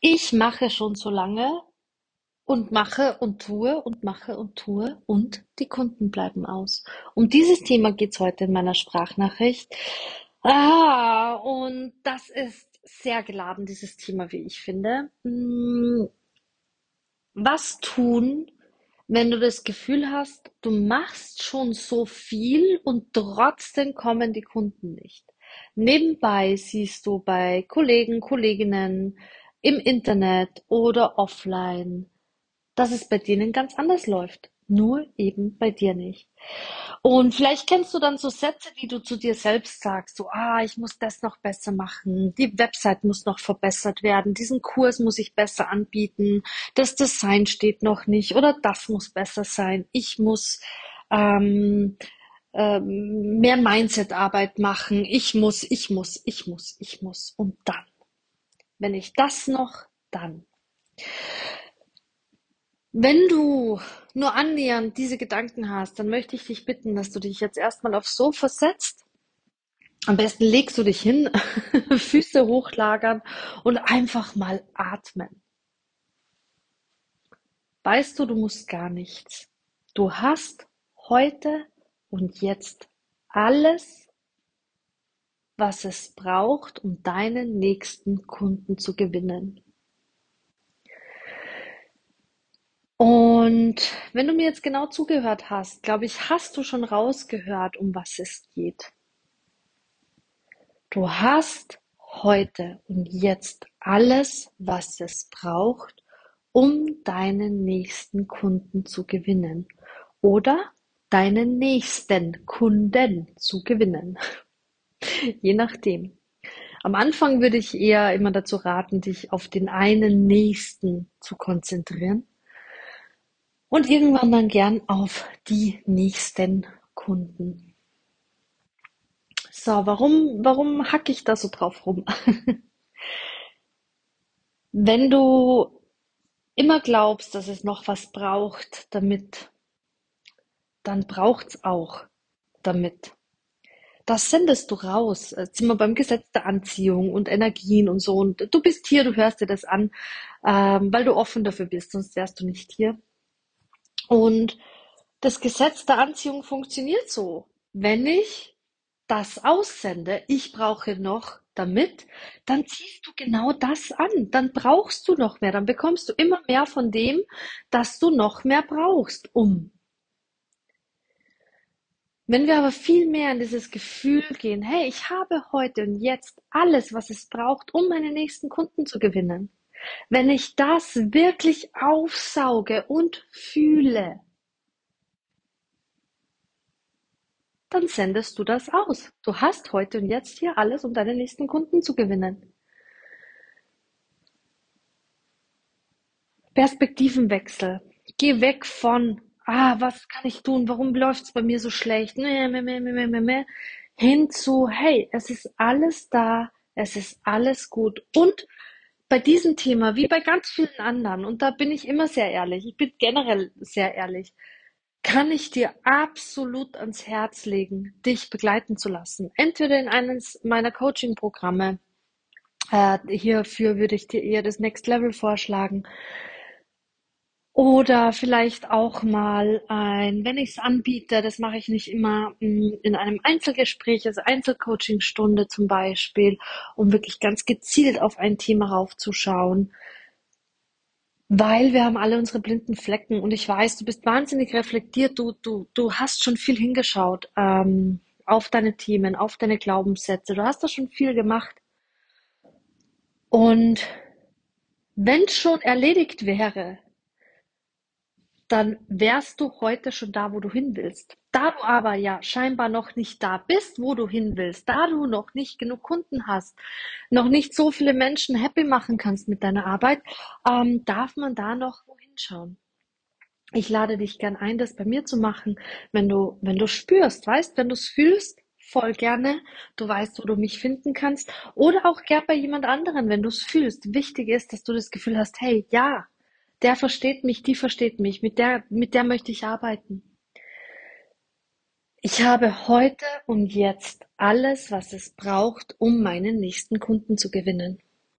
Ich mache schon so lange und mache und tue und mache und tue und die Kunden bleiben aus. Um dieses Thema geht's heute in meiner Sprachnachricht. Ah, und das ist sehr geladen, dieses Thema, wie ich finde. Hm, Was tun, wenn du das Gefühl hast, du machst schon so viel und trotzdem kommen die Kunden nicht? Nebenbei siehst du bei Kollegen, Kolleginnen im Internet oder offline, dass es bei denen ganz anders läuft. Nur eben bei dir nicht. Und vielleicht kennst du dann so Sätze, die du zu dir selbst sagst, so, ah, ich muss das noch besser machen, die Website muss noch verbessert werden, diesen Kurs muss ich besser anbieten, das Design steht noch nicht. Oder das muss besser sein, ich muss ähm, ähm, mehr Mindset-Arbeit machen, ich muss, ich muss, ich muss, ich muss. Und dann, wenn ich das noch, dann. Wenn du nur annähernd diese Gedanken hast, dann möchte ich dich bitten, dass du dich jetzt erstmal aufs Sofa setzt. Am besten legst du dich hin, Füße hochlagern und einfach mal atmen. Weißt du, du musst gar nichts. Du hast heute und jetzt alles, was es braucht, um deinen nächsten Kunden zu gewinnen. Und wenn du mir jetzt genau zugehört hast, glaube ich, hast du schon rausgehört, um was es geht. Du hast heute und jetzt alles, was es braucht, um deinen nächsten Kunden zu gewinnen oder deinen nächsten Kunden zu gewinnen. Je nachdem. Am Anfang würde ich eher immer dazu raten, dich auf den einen nächsten zu konzentrieren und irgendwann dann gern auf die nächsten Kunden. So, warum, warum hacke ich da so drauf rum? Wenn du immer glaubst, dass es noch was braucht, damit, dann braucht's auch damit. Das sendest du raus. Jetzt sind wir beim Gesetz der Anziehung und Energien und so. Und du bist hier, du hörst dir das an, ähm, weil du offen dafür bist, sonst wärst du nicht hier. Und das Gesetz der Anziehung funktioniert so. Wenn ich das aussende, ich brauche noch damit, dann ziehst du genau das an. Dann brauchst du noch mehr. Dann bekommst du immer mehr von dem, dass du noch mehr brauchst, um. Wenn wir aber viel mehr in dieses Gefühl gehen, hey, ich habe heute und jetzt alles, was es braucht, um meine nächsten Kunden zu gewinnen. Wenn ich das wirklich aufsauge und fühle, dann sendest du das aus. Du hast heute und jetzt hier alles, um deine nächsten Kunden zu gewinnen. Perspektivenwechsel. Geh weg von, ah, was kann ich tun? Warum läuft es bei mir so schlecht? Meh, meh, meh, meh, meh, meh. Hin zu, hey, es ist alles da, es ist alles gut. Und bei diesem Thema, wie bei ganz vielen anderen, und da bin ich immer sehr ehrlich, ich bin generell sehr ehrlich, kann ich dir absolut ans Herz legen, dich begleiten zu lassen. Entweder in eines meiner Coaching-Programme, äh, hierfür würde ich dir eher das Next Level vorschlagen, oder vielleicht auch mal ein, wenn ich es anbiete, das mache ich nicht immer mm, in einem Einzelgespräch, also Einzelcoachingstunde zum Beispiel, um wirklich ganz gezielt auf ein Thema raufzuschauen. Weil wir haben alle unsere blinden Flecken und ich weiß, du bist wahnsinnig reflektiert, du, du, du hast schon viel hingeschaut ähm, auf deine Themen, auf deine Glaubenssätze, du hast da schon viel gemacht. Und wenn schon erledigt wäre, dann wärst du heute schon da, wo du hin willst. Da du aber ja scheinbar noch nicht da bist, wo du hin willst, da du noch nicht genug Kunden hast, noch nicht so viele Menschen happy machen kannst mit deiner Arbeit, ähm, darf man da noch wohin schauen. Ich lade dich gern ein, das bei mir zu machen, wenn du, wenn du spürst, weißt, wenn du es fühlst, voll gerne. Du weißt, wo du mich finden kannst. Oder auch gern bei jemand anderen, wenn du es fühlst. Wichtig ist, dass du das Gefühl hast, hey, ja, der versteht mich, die versteht mich, mit der, mit der möchte ich arbeiten. Ich habe heute und jetzt alles, was es braucht, um meinen nächsten Kunden zu gewinnen.